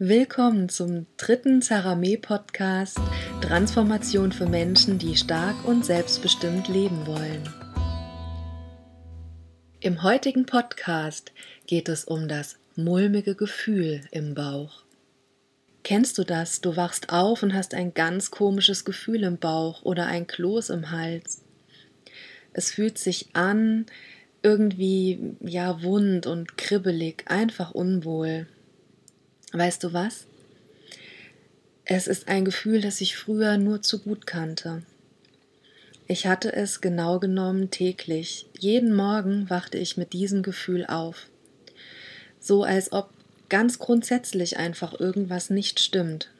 Willkommen zum dritten Zaramé-Podcast Transformation für Menschen, die stark und selbstbestimmt leben wollen. Im heutigen Podcast geht es um das mulmige Gefühl im Bauch. Kennst du das? Du wachst auf und hast ein ganz komisches Gefühl im Bauch oder ein Kloß im Hals. Es fühlt sich an, irgendwie ja wund und kribbelig, einfach unwohl. Weißt du was? Es ist ein Gefühl, das ich früher nur zu gut kannte. Ich hatte es genau genommen täglich. Jeden Morgen wachte ich mit diesem Gefühl auf. So als ob ganz grundsätzlich einfach irgendwas nicht stimmt.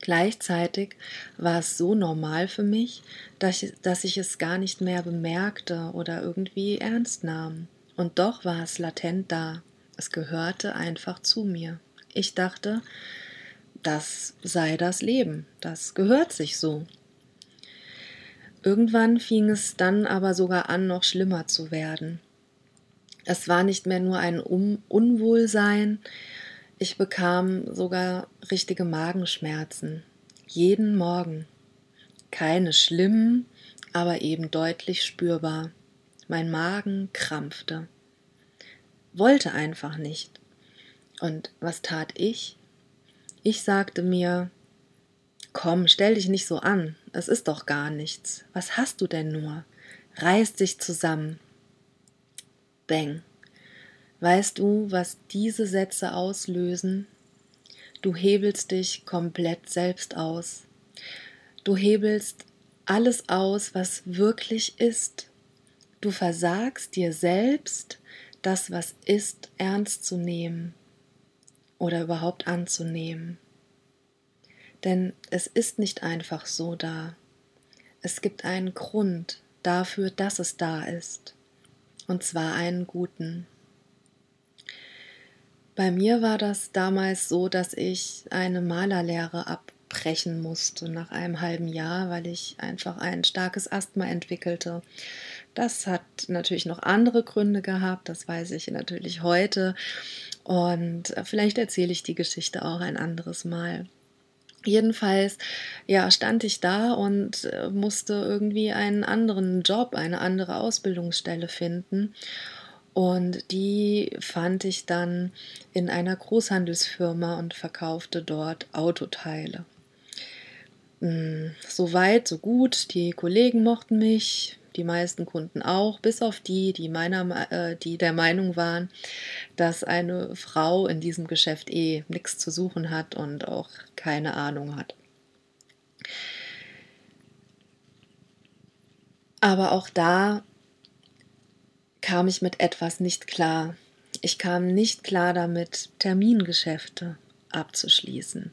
Gleichzeitig war es so normal für mich, dass ich, es gar nicht mehr bemerkte oder irgendwie ernst nahm. Und doch war es latent da. Es gehörte einfach zu mir. Ich dachte, das sei das Leben, das gehört sich so. Irgendwann fing es dann aber sogar an, noch schlimmer zu werden. Es war nicht mehr nur ein um Unwohlsein, ich bekam sogar richtige Magenschmerzen. Jeden Morgen. Keine schlimmen, aber eben deutlich spürbar. Mein Magen krampfte wollte einfach nicht. Und was tat ich? Ich sagte mir, komm, stell dich nicht so an, es ist doch gar nichts. Was hast du denn nur? Reiß dich zusammen. Bang. Weißt du, was diese Sätze auslösen? Du hebelst dich komplett selbst aus. Du hebelst alles aus, was wirklich ist. Du versagst dir selbst, das, was ist, ernst zu nehmen oder überhaupt anzunehmen. Denn es ist nicht einfach so da. Es gibt einen Grund dafür, dass es da ist. Und zwar einen guten. Bei mir war das damals so, dass ich eine Malerlehre abbrechen musste nach einem halben Jahr, weil ich einfach ein starkes Asthma entwickelte das hat natürlich noch andere Gründe gehabt, das weiß ich natürlich heute. Und äh, vielleicht erzähle ich die Geschichte auch ein anderes Mal. Jedenfalls, ja, stand ich da und äh, musste irgendwie einen anderen Job, eine andere Ausbildungsstelle finden. Und die fand ich dann in einer Großhandelsfirma und verkaufte dort Autoteile. Hm, so weit, so gut. Die Kollegen mochten mich, die meisten Kunden auch, bis auf die, die meiner, äh, die der Meinung waren, dass eine Frau in diesem Geschäft eh nichts zu suchen hat und auch keine Ahnung hat. Aber auch da kam ich mit etwas nicht klar. Ich kam nicht klar damit, Termingeschäfte abzuschließen.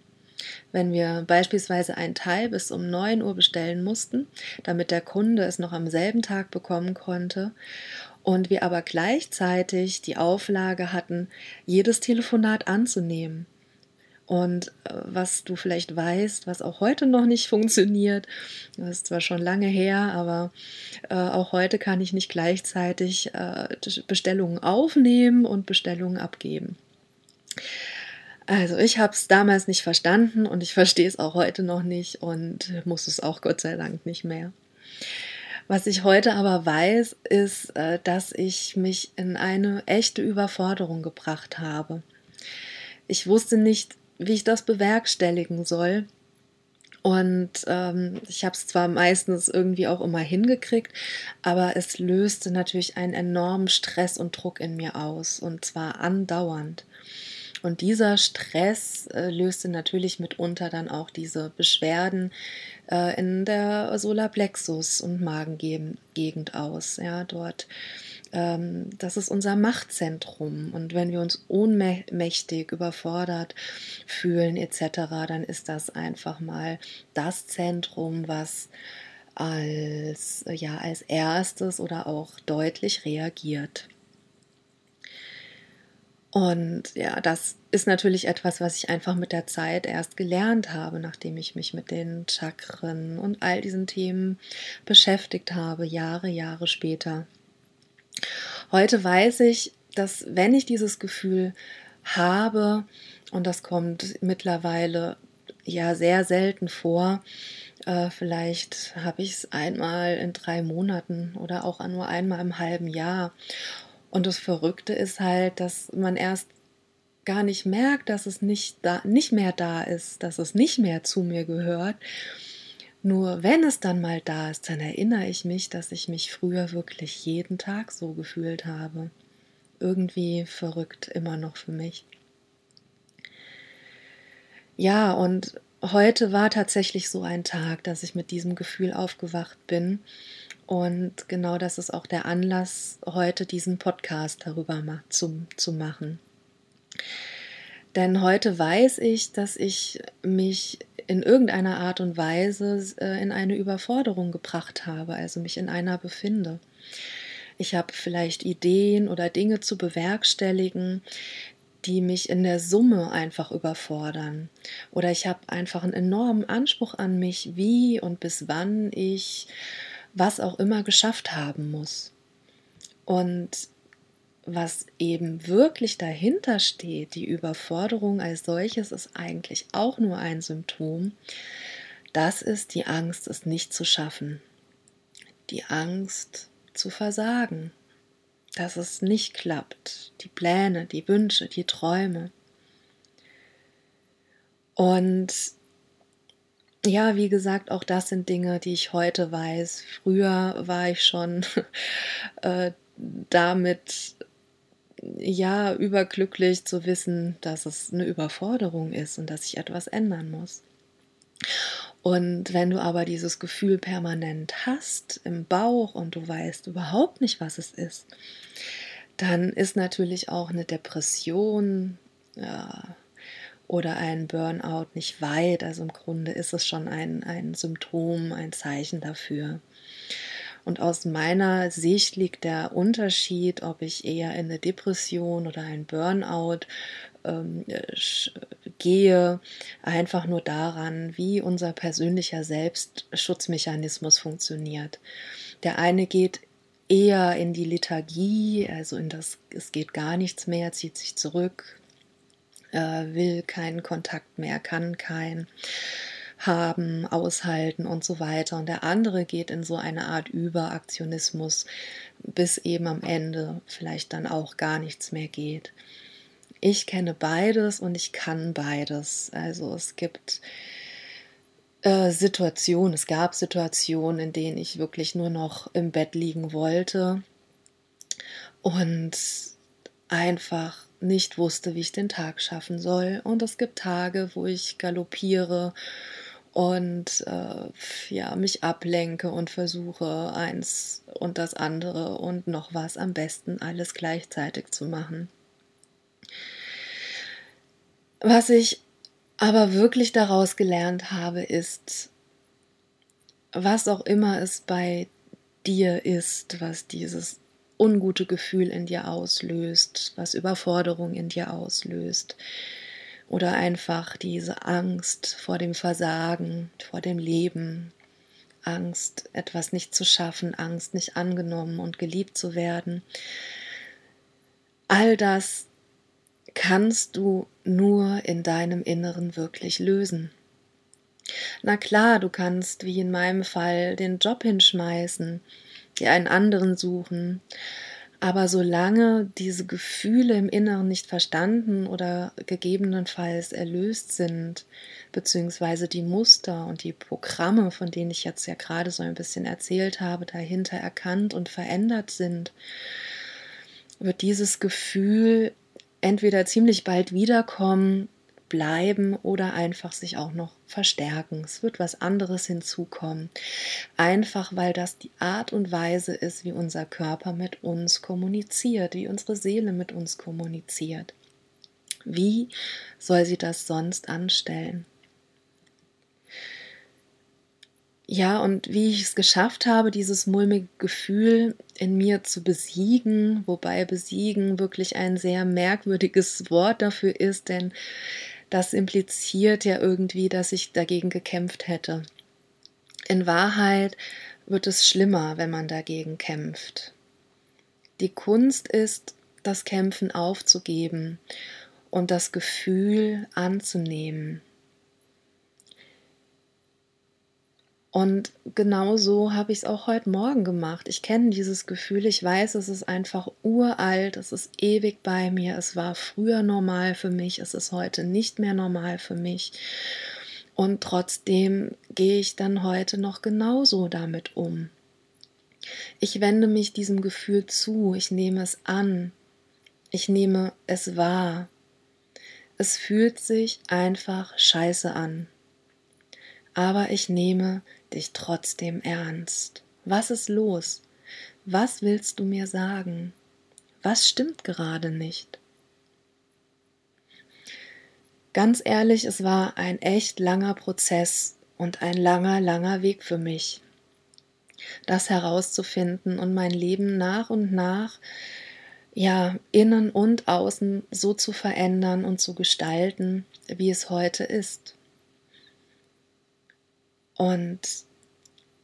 Wenn wir beispielsweise ein Teil bis um 9 Uhr bestellen mussten, damit der Kunde es noch am selben Tag bekommen konnte, und wir aber gleichzeitig die Auflage hatten, jedes Telefonat anzunehmen. Und äh, was du vielleicht weißt, was auch heute noch nicht funktioniert, das ist zwar schon lange her, aber äh, auch heute kann ich nicht gleichzeitig äh, Bestellungen aufnehmen und Bestellungen abgeben. Also ich habe es damals nicht verstanden und ich verstehe es auch heute noch nicht und muss es auch Gott sei Dank nicht mehr. Was ich heute aber weiß, ist, äh, dass ich mich in eine echte Überforderung gebracht habe. Ich wusste nicht, wie ich das bewerkstelligen soll. Und ähm, ich habe es zwar meistens irgendwie auch immer hingekriegt, aber es löste natürlich einen enormen Stress und Druck in mir aus, und zwar andauernd. Und dieser Stress äh, löste natürlich mitunter dann auch diese Beschwerden äh, in der Solarplexus- und Magengegend aus. Ja, dort ähm, das ist unser Machtzentrum. Und wenn wir uns ohnmächtig, überfordert fühlen etc., dann ist das einfach mal das Zentrum, was als, ja, als erstes oder auch deutlich reagiert. Und ja, das ist natürlich etwas, was ich einfach mit der Zeit erst gelernt habe, nachdem ich mich mit den Chakren und all diesen Themen beschäftigt habe, Jahre, Jahre später. Heute weiß ich, dass wenn ich dieses Gefühl habe und das kommt mittlerweile ja sehr selten vor. Äh, vielleicht habe ich es einmal in drei Monaten oder auch nur einmal im halben Jahr. Und das Verrückte ist halt, dass man erst gar nicht merkt, dass es nicht, da, nicht mehr da ist, dass es nicht mehr zu mir gehört. Nur wenn es dann mal da ist, dann erinnere ich mich, dass ich mich früher wirklich jeden Tag so gefühlt habe. Irgendwie verrückt immer noch für mich. Ja, und heute war tatsächlich so ein Tag, dass ich mit diesem Gefühl aufgewacht bin. Und genau das ist auch der Anlass, heute diesen Podcast darüber zu, zu machen. Denn heute weiß ich, dass ich mich in irgendeiner Art und Weise äh, in eine Überforderung gebracht habe, also mich in einer befinde. Ich habe vielleicht Ideen oder Dinge zu bewerkstelligen, die mich in der Summe einfach überfordern. Oder ich habe einfach einen enormen Anspruch an mich, wie und bis wann ich was auch immer geschafft haben muss. Und was eben wirklich dahinter steht, die Überforderung als solches ist eigentlich auch nur ein Symptom. Das ist die Angst, es nicht zu schaffen. Die Angst zu versagen, dass es nicht klappt. Die Pläne, die Wünsche, die Träume. Und ja, wie gesagt, auch das sind Dinge, die ich heute weiß. Früher war ich schon äh, damit ja überglücklich zu wissen, dass es eine Überforderung ist und dass ich etwas ändern muss. Und wenn du aber dieses Gefühl permanent hast im Bauch und du weißt überhaupt nicht, was es ist, dann ist natürlich auch eine Depression ja, oder ein Burnout nicht weit. Also im Grunde ist es schon ein, ein Symptom, ein Zeichen dafür. Und aus meiner Sicht liegt der Unterschied, ob ich eher in eine Depression oder ein Burnout ähm, gehe, einfach nur daran, wie unser persönlicher Selbstschutzmechanismus funktioniert. Der eine geht eher in die Lethargie, also in das, es geht gar nichts mehr, zieht sich zurück, äh, will keinen Kontakt mehr, kann keinen haben, aushalten und so weiter. Und der andere geht in so eine Art Überaktionismus, bis eben am Ende vielleicht dann auch gar nichts mehr geht. Ich kenne beides und ich kann beides. Also es gibt äh, Situationen, es gab Situationen, in denen ich wirklich nur noch im Bett liegen wollte und einfach nicht wusste, wie ich den Tag schaffen soll. Und es gibt Tage, wo ich galoppiere und äh, ja, mich ablenke und versuche eins und das andere und noch was am besten alles gleichzeitig zu machen. Was ich aber wirklich daraus gelernt habe, ist, was auch immer es bei dir ist, was dieses ungute Gefühl in dir auslöst, was Überforderung in dir auslöst, oder einfach diese Angst vor dem Versagen, vor dem Leben, Angst, etwas nicht zu schaffen, Angst, nicht angenommen und geliebt zu werden. All das kannst du nur in deinem Inneren wirklich lösen. Na klar, du kannst, wie in meinem Fall, den Job hinschmeißen, dir einen anderen suchen, aber solange diese Gefühle im Inneren nicht verstanden oder gegebenenfalls erlöst sind, beziehungsweise die Muster und die Programme, von denen ich jetzt ja gerade so ein bisschen erzählt habe, dahinter erkannt und verändert sind, wird dieses Gefühl entweder ziemlich bald wiederkommen bleiben oder einfach sich auch noch verstärken. Es wird was anderes hinzukommen. Einfach weil das die Art und Weise ist, wie unser Körper mit uns kommuniziert, wie unsere Seele mit uns kommuniziert. Wie soll sie das sonst anstellen? Ja, und wie ich es geschafft habe, dieses mulmige Gefühl in mir zu besiegen, wobei besiegen wirklich ein sehr merkwürdiges Wort dafür ist, denn das impliziert ja irgendwie, dass ich dagegen gekämpft hätte. In Wahrheit wird es schlimmer, wenn man dagegen kämpft. Die Kunst ist, das Kämpfen aufzugeben und das Gefühl anzunehmen. Und genau so habe ich es auch heute Morgen gemacht. Ich kenne dieses Gefühl, ich weiß, es ist einfach uralt, es ist ewig bei mir, es war früher normal für mich, es ist heute nicht mehr normal für mich. Und trotzdem gehe ich dann heute noch genauso damit um. Ich wende mich diesem Gefühl zu, ich nehme es an, ich nehme es wahr. Es fühlt sich einfach scheiße an. Aber ich nehme dich trotzdem ernst. Was ist los? Was willst du mir sagen? Was stimmt gerade nicht? Ganz ehrlich, es war ein echt langer Prozess und ein langer, langer Weg für mich, das herauszufinden und mein Leben nach und nach, ja, innen und außen so zu verändern und zu gestalten, wie es heute ist und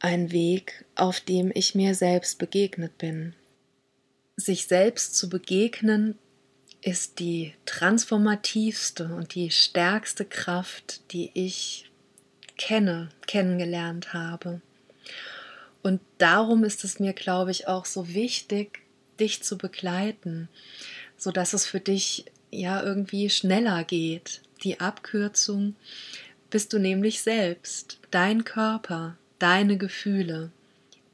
ein Weg, auf dem ich mir selbst begegnet bin. Sich selbst zu begegnen ist die transformativste und die stärkste Kraft, die ich kenne, kennengelernt habe. Und darum ist es mir, glaube ich, auch so wichtig, dich zu begleiten, so dass es für dich ja irgendwie schneller geht. Die Abkürzung bist du nämlich selbst, dein Körper, deine Gefühle,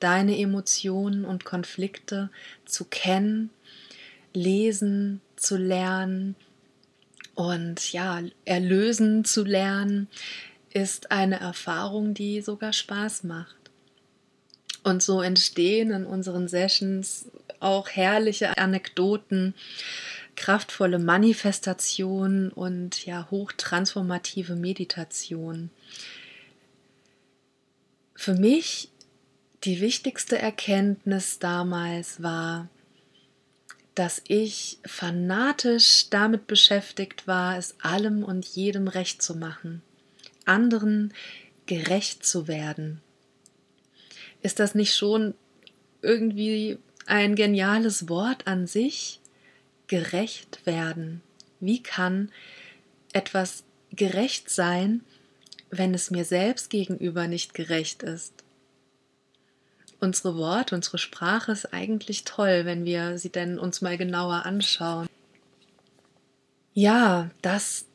deine Emotionen und Konflikte zu kennen, lesen, zu lernen und ja, erlösen zu lernen, ist eine Erfahrung, die sogar Spaß macht. Und so entstehen in unseren Sessions auch herrliche Anekdoten, kraftvolle Manifestation und ja hochtransformative Meditation. Für mich die wichtigste Erkenntnis damals war, dass ich fanatisch damit beschäftigt war, es allem und jedem recht zu machen, anderen gerecht zu werden. Ist das nicht schon irgendwie ein geniales Wort an sich? Gerecht werden? Wie kann etwas gerecht sein, wenn es mir selbst gegenüber nicht gerecht ist? Unsere Worte, unsere Sprache ist eigentlich toll, wenn wir sie denn uns mal genauer anschauen. Ja, das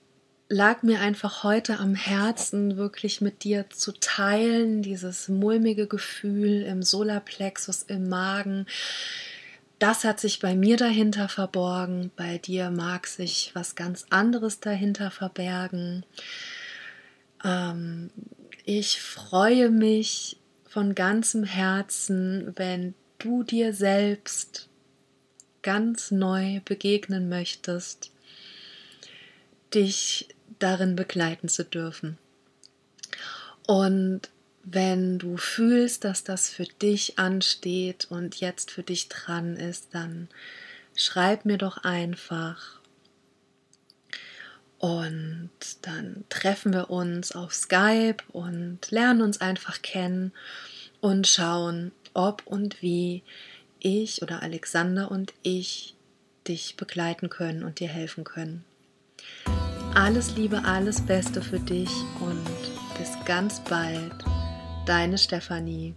lag mir einfach heute am Herzen, wirklich mit dir zu teilen, dieses mulmige Gefühl im Solarplexus, im Magen, das hat sich bei mir dahinter verborgen, bei dir mag sich was ganz anderes dahinter verbergen. Ähm, ich freue mich von ganzem Herzen, wenn du dir selbst ganz neu begegnen möchtest, dich darin begleiten zu dürfen. Und wenn du fühlst, dass das für dich ansteht und jetzt für dich dran ist, dann schreib mir doch einfach. Und dann treffen wir uns auf Skype und lernen uns einfach kennen und schauen, ob und wie ich oder Alexander und ich dich begleiten können und dir helfen können. Alles Liebe, alles Beste für dich und bis ganz bald. Deine Stefanie.